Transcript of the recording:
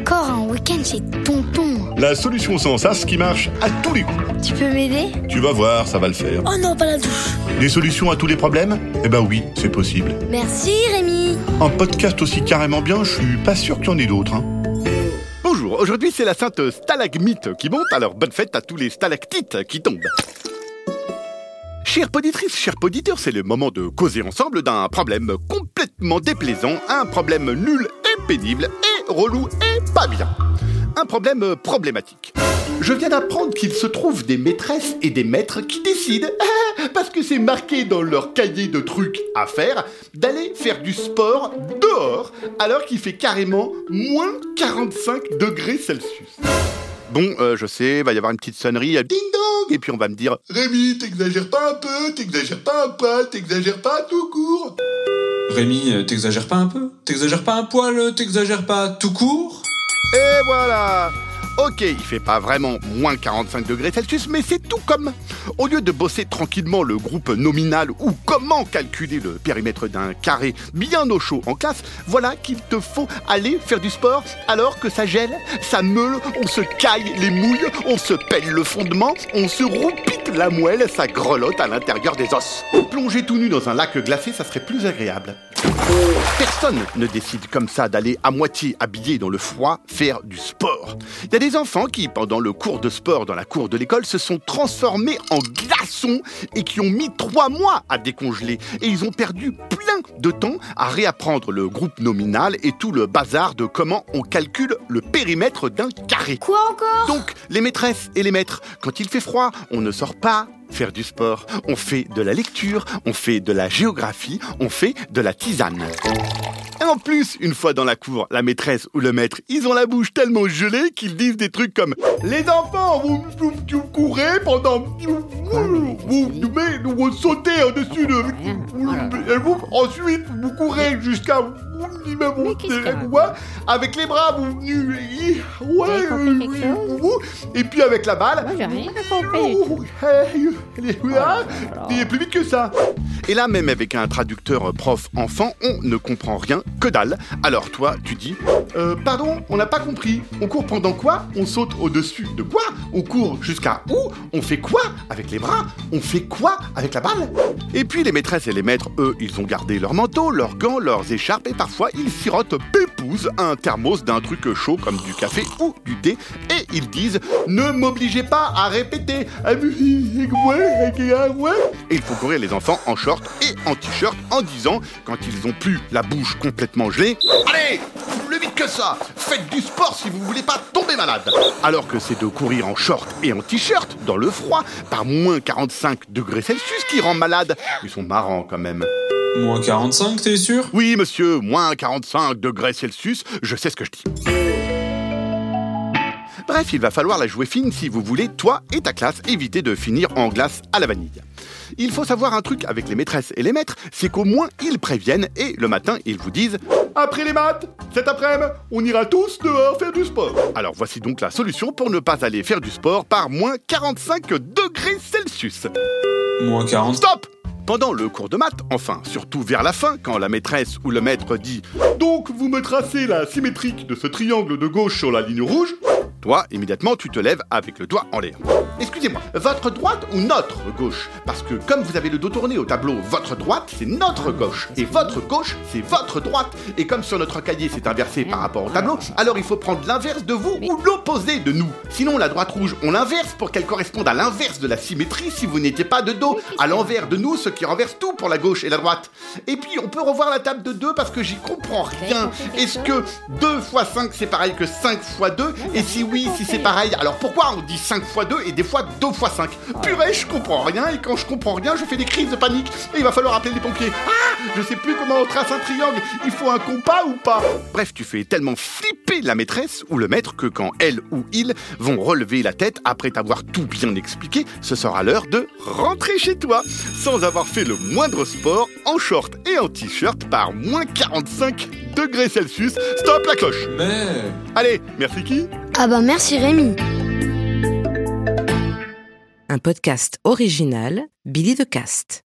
Encore un week-end chez Tonton. La solution sans sas qui marche à tous les coups. Tu peux m'aider? Tu vas voir, ça va le faire. Oh non, pas la douche. Des solutions à tous les problèmes? Eh ben oui, c'est possible. Merci Rémi. Un podcast aussi carrément bien, je suis pas sûr qu'il y en ait d'autres. Hein. Bonjour, aujourd'hui c'est la sainte stalagmite qui monte, alors bonne fête à tous les stalactites qui tombent. Chère poditrice, chers poditeurs, c'est le moment de causer ensemble d'un problème complètement déplaisant, un problème nul et pénible et relou et pas bien. Un problème problématique. Je viens d'apprendre qu'il se trouve des maîtresses et des maîtres qui décident, parce que c'est marqué dans leur cahier de trucs à faire, d'aller faire du sport dehors alors qu'il fait carrément moins 45 degrés Celsius. Bon, euh, je sais, va y avoir une petite sonnerie, euh, ding dong, et puis on va me dire Rémi, t'exagères pas un peu, t'exagères pas un poil, t'exagères pas tout court. Rémi, euh, t'exagères pas un peu? T'exagères pas un poil T'exagères pas tout court? Et voilà Ok, il fait pas vraiment moins 45 degrés Celsius, mais c'est tout comme. Au lieu de bosser tranquillement le groupe nominal ou comment calculer le périmètre d'un carré bien au chaud en classe, voilà qu'il te faut aller faire du sport alors que ça gèle, ça meule, on se caille les mouilles, on se pèle le fondement, on se roupite la moelle, ça grelotte à l'intérieur des os. Plonger tout nu dans un lac glacé, ça serait plus agréable. Personne ne décide comme ça d'aller à moitié habillé dans le froid faire du sport. Il y a des enfants qui, pendant le cours de sport dans la cour de l'école, se sont transformés en glaçons et qui ont mis trois mois à décongeler. Et ils ont perdu plein de temps à réapprendre le groupe nominal et tout le bazar de comment on calcule le périmètre d'un carré. Quoi encore? Donc, les maîtresses et les maîtres, quand il fait froid, on ne sort pas faire du sport. On fait de la lecture, on fait de la géographie, on fait de la tisane. Et en plus, une fois dans la cour, la maîtresse ou le maître, ils ont la bouche tellement gelée qu'ils disent des trucs comme Les enfants, vous, vous, vous courez pendant... Vous, vous, sautez au-dessus de... Et vous, ensuite, vous courez jusqu'à... Mais qu'est-ce que- Ouais, avec les bras, vous venez... Ouais, et puis avec la balle... Moi, j'ai rien compris. du tout. Il est plus vite que ça. Et là, même avec un traducteur prof-enfant, on ne comprend rien, que dalle. Alors toi, tu dis euh, Pardon, on n'a pas compris. On court pendant quoi? On saute au-dessus de quoi? On court jusqu'à où? On fait quoi avec les bras? On fait quoi avec la balle? Et puis les maîtresses et les maîtres, eux, ils ont gardé leur manteau, leurs gants, leurs écharpes et parfois ils sirotent pépouze un thermos d'un truc chaud comme du café ou du thé et ils disent Ne m'obligez pas à répéter. Ah, Et il faut courir les enfants en short et en t-shirt en disant, quand ils ont plus la bouche complètement gelée, Allez, plus vite que ça, faites du sport si vous voulez pas tomber malade. Alors que c'est de courir en short et en t-shirt dans le froid par moins 45 degrés Celsius qui rend malade. Ils sont marrants quand même. Moins 45, t'es sûr? Oui, monsieur, moins 45 degrés Celsius, je sais ce que je dis. Bref, il va falloir la jouer fine si vous voulez, toi et ta classe, éviter de finir en glace à la vanille. Il faut savoir un truc avec les maîtresses et les maîtres, c'est qu'au moins ils préviennent et le matin ils vous disent Après les maths, cet après-midi, on ira tous dehors faire du sport. Alors voici donc la solution pour ne pas aller faire du sport par moins 45 degrés Celsius. Moins 40. Stop pendant le cours de maths, enfin, surtout vers la fin, quand la maîtresse ou le maître dit Donc vous me tracez la symétrique de ce triangle de gauche sur la ligne rouge toi, immédiatement, tu te lèves avec le doigt en l'air. Excusez-moi, votre droite ou notre gauche? Parce que comme vous avez le dos tourné au tableau, votre droite, c'est notre gauche. Et votre gauche, c'est votre droite. Et comme sur notre cahier, c'est inversé par rapport au tableau, alors il faut prendre l'inverse de vous ou l'opposé de nous. Sinon, la droite rouge, on l'inverse pour qu'elle corresponde à l'inverse de la symétrie si vous n'étiez pas de dos. À l'envers de nous, ce qui renverse tout pour la gauche et la droite. Et puis, on peut revoir la table de 2 parce que j'y comprends rien. Est-ce que 2 fois 5 c'est pareil que 5 fois 2 Et si oui, si c'est pareil, alors pourquoi on dit 5 fois 2 et des fois 2 fois 5 Purée, je comprends rien et quand je comprends rien, je fais des crises de panique et il va falloir appeler les pompiers. Ah Je sais plus comment on trace un triangle, il faut un compas ou pas Bref, tu fais tellement flipper la maîtresse ou le maître que quand elle ou il vont relever la tête après t'avoir tout bien expliqué, ce sera l'heure de rentrer chez toi. Sans avoir fait le moindre sport en short et en t-shirt par moins 45 degrés Celsius. Stop la cloche. Mais... Allez, merci qui? Ah bah merci Rémi. Un podcast original, Billy de Cast.